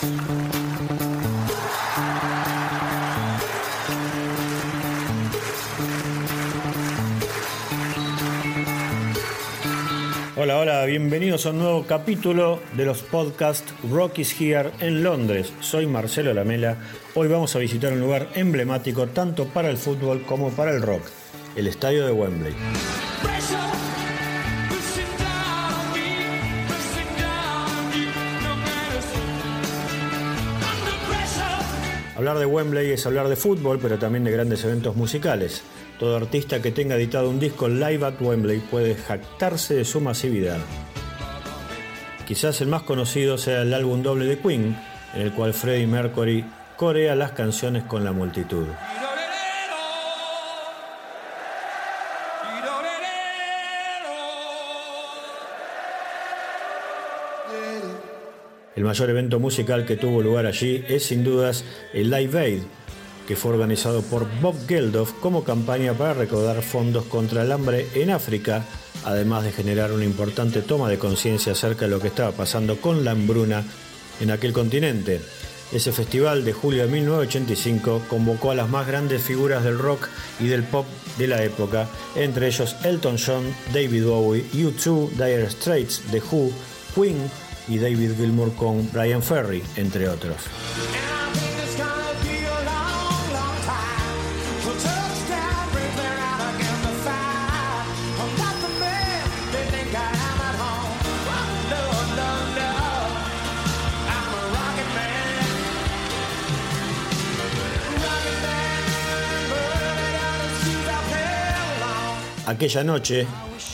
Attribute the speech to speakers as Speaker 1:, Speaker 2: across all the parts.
Speaker 1: Hola, hola, bienvenidos a un nuevo capítulo de los podcasts Rock is Here en Londres. Soy Marcelo Lamela. Hoy vamos a visitar un lugar emblemático tanto para el fútbol como para el rock, el estadio de Wembley. Hablar de Wembley es hablar de fútbol, pero también de grandes eventos musicales. Todo artista que tenga editado un disco live at Wembley puede jactarse de su masividad. Quizás el más conocido sea el álbum doble de Queen, en el cual Freddie Mercury corea las canciones con la multitud. El mayor evento musical que tuvo lugar allí es sin dudas el Live Aid, que fue organizado por Bob Geldof como campaña para recaudar fondos contra el hambre en África, además de generar una importante toma de conciencia acerca de lo que estaba pasando con la hambruna en aquel continente. Ese festival de julio de 1985 convocó a las más grandes figuras del rock y del pop de la época, entre ellos Elton John, David Bowie, U2, Dire Straits, The Who, Queen y David Gilmour con Brian Ferry, entre otros. Aquella noche,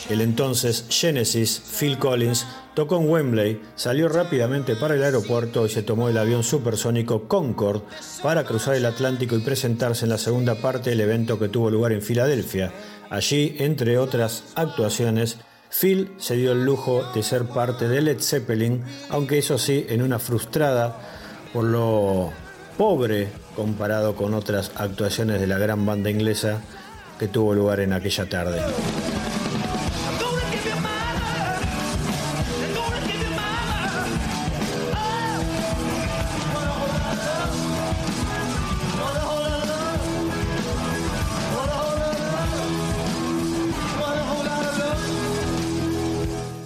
Speaker 1: el entonces Genesis, Phil Collins, tocó en Wembley, salió rápidamente para el aeropuerto y se tomó el avión supersónico Concorde para cruzar el Atlántico y presentarse en la segunda parte del evento que tuvo lugar en Filadelfia. Allí, entre otras actuaciones, Phil se dio el lujo de ser parte de Led Zeppelin, aunque eso sí, en una frustrada por lo pobre comparado con otras actuaciones de la gran banda inglesa que tuvo lugar en aquella tarde.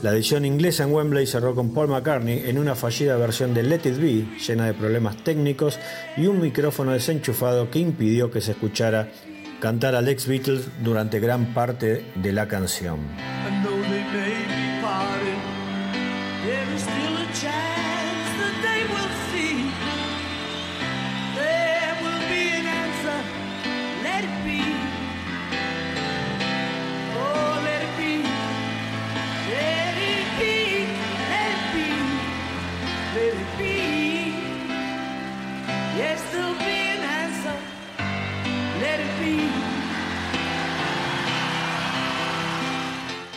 Speaker 1: La edición inglesa en Wembley cerró con Paul McCartney en una fallida versión de Let It Be, llena de problemas técnicos y un micrófono desenchufado que impidió que se escuchara cantar a Lex Beatles durante gran parte de la canción.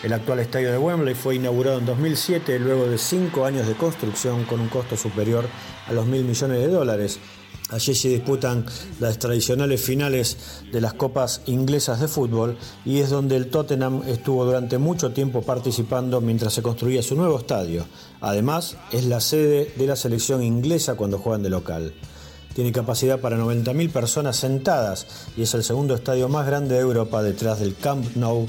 Speaker 1: El actual estadio de Wembley fue inaugurado en 2007 luego de cinco años de construcción con un costo superior a los mil millones de dólares. Allí se disputan las tradicionales finales de las copas inglesas de fútbol y es donde el Tottenham estuvo durante mucho tiempo participando mientras se construía su nuevo estadio. Además, es la sede de la selección inglesa cuando juegan de local. Tiene capacidad para 90.000 personas sentadas y es el segundo estadio más grande de Europa detrás del Camp Nou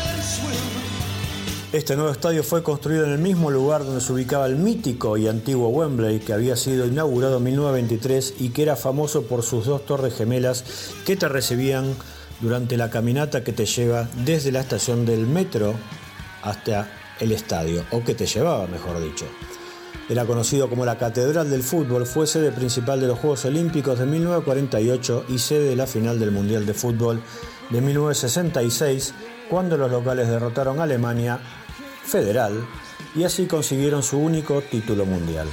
Speaker 1: Este nuevo estadio fue construido en el mismo lugar donde se ubicaba el mítico y antiguo Wembley, que había sido inaugurado en 1923 y que era famoso por sus dos torres gemelas que te recibían durante la caminata que te lleva desde la estación del metro hasta el estadio, o que te llevaba, mejor dicho. Era conocido como la Catedral del Fútbol, fue sede principal de los Juegos Olímpicos de 1948 y sede de la final del Mundial de Fútbol de 1966, cuando los locales derrotaron a Alemania federal y así consiguieron su único título mundial.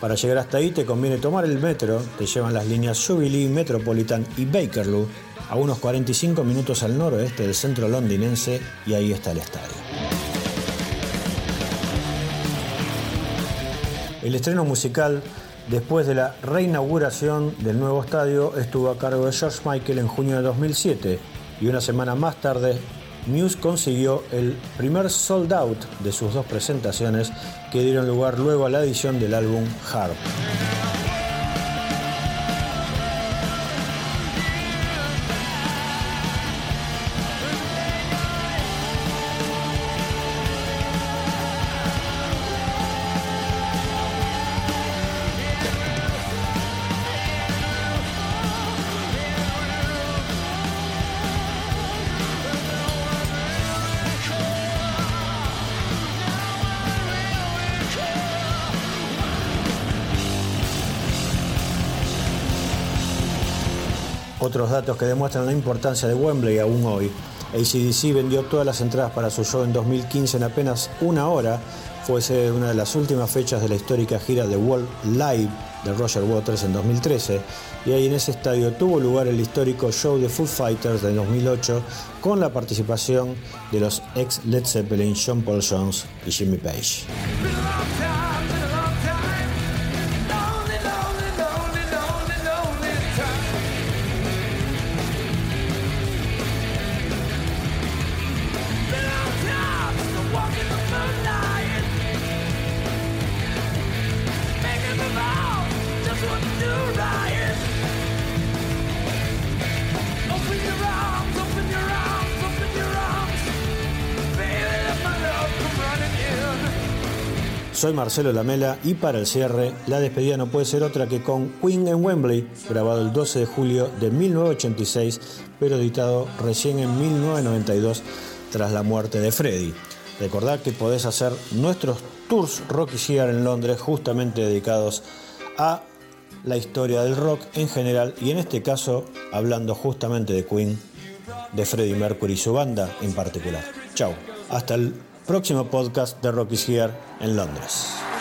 Speaker 1: Para llegar hasta ahí te conviene tomar el metro, te llevan las líneas Jubilee, Metropolitan y Bakerloo a unos 45 minutos al noroeste del centro londinense y ahí está el estadio. El estreno musical después de la reinauguración del nuevo estadio estuvo a cargo de George Michael en junio de 2007 y una semana más tarde Muse consiguió el primer sold out de sus dos presentaciones que dieron lugar luego a la edición del álbum Harp. Otros datos que demuestran la importancia de Wembley aún hoy. ACDC vendió todas las entradas para su show en 2015 en apenas una hora. Fue una de las últimas fechas de la histórica gira de World Live de Roger Waters en 2013 y ahí en ese estadio tuvo lugar el histórico show de Foo Fighters de 2008 con la participación de los ex Led Zeppelin John Paul Jones y Jimmy Page. Soy Marcelo Lamela y para el cierre, la despedida no puede ser otra que con Queen en Wembley, grabado el 12 de julio de 1986, pero editado recién en 1992 tras la muerte de Freddie. Recordad que podés hacer nuestros tours Rocky Year en Londres justamente dedicados a la historia del rock en general y en este caso hablando justamente de Queen, de Freddie Mercury y su banda en particular. Chao, hasta el próximo podcast de Rocky's Here en Londres.